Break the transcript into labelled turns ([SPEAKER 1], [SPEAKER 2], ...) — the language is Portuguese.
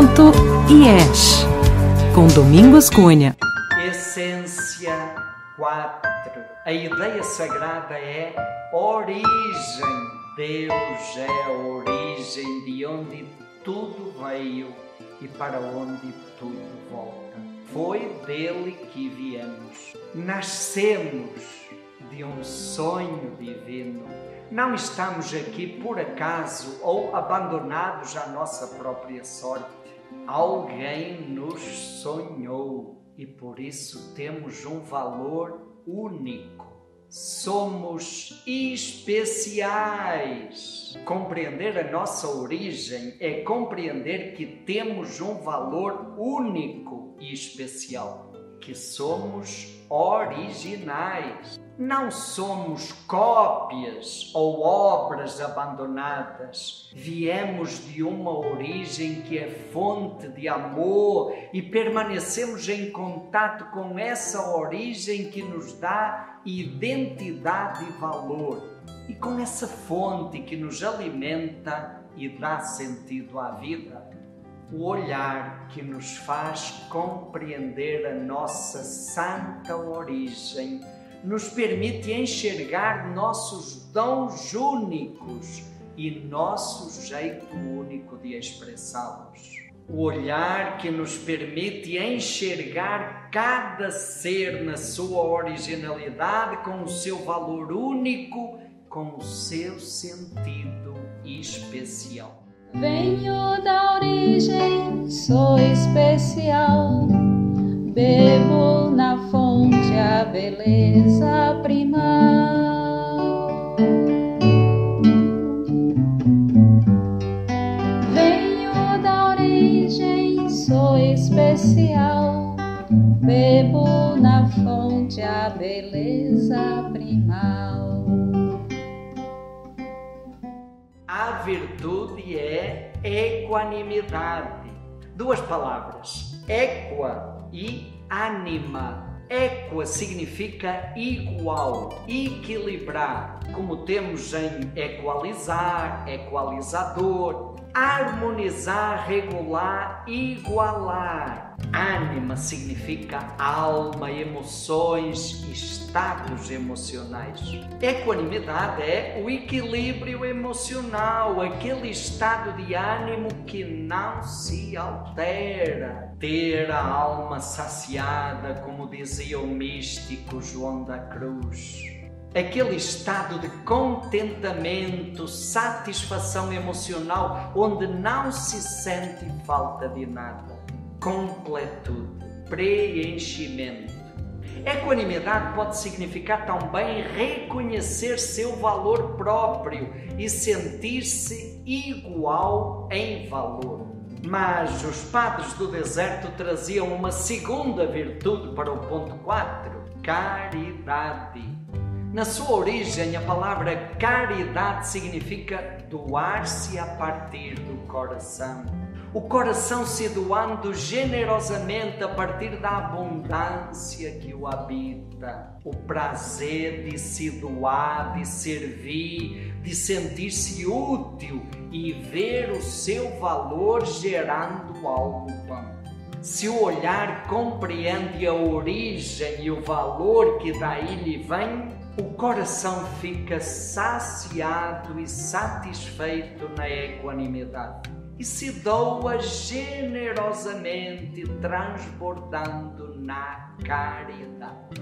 [SPEAKER 1] Santo IES, com Domingos Cunha.
[SPEAKER 2] Essência 4. A ideia sagrada é origem. Deus é a origem de onde tudo veio e para onde tudo volta. Foi dele que viemos. Nascemos de um sonho divino. Não estamos aqui por acaso ou abandonados à nossa própria sorte. Alguém nos sonhou e por isso temos um valor único. Somos especiais. Compreender a nossa origem é compreender que temos um valor único e especial, que somos originais. Não somos cópias ou obras abandonadas. Viemos de uma origem que é fonte de amor e permanecemos em contato com essa origem que nos dá identidade e valor. E com essa fonte que nos alimenta e dá sentido à vida o olhar que nos faz compreender a nossa santa origem nos permite enxergar nossos dons únicos e nosso jeito único de expressá-los. O olhar que nos permite enxergar cada ser na sua originalidade, com o seu valor único, com o seu sentido especial.
[SPEAKER 3] Venho da origem, sou especial. Bebo na fonte a beleza primal. Venho da origem, sou especial. Bebo na fonte a beleza primal.
[SPEAKER 2] A virtude é equanimidade. Duas palavras, equa e anima. Equa significa igual, equilibrar, como temos em equalizar, equalizador, harmonizar, regular, igualar. Ânima significa alma, emoções, estados emocionais. Equanimidade é o equilíbrio emocional, aquele estado de ânimo que não se altera. Ter a alma saciada, como dizia o místico João da Cruz aquele estado de contentamento, satisfação emocional, onde não se sente falta de nada, completude, preenchimento. Equanimidade pode significar também reconhecer seu valor próprio e sentir-se igual em valor. Mas os padres do deserto traziam uma segunda virtude para o ponto 4: caridade. Na sua origem, a palavra caridade significa doar-se a partir do coração. O coração se doando generosamente a partir da abundância que o habita. O prazer de se doar, de servir, de sentir-se útil e ver o seu valor gerando algo bom. Se o olhar compreende a origem e o valor que daí lhe vem, o coração fica saciado e satisfeito na equanimidade e se doa generosamente, transbordando na caridade.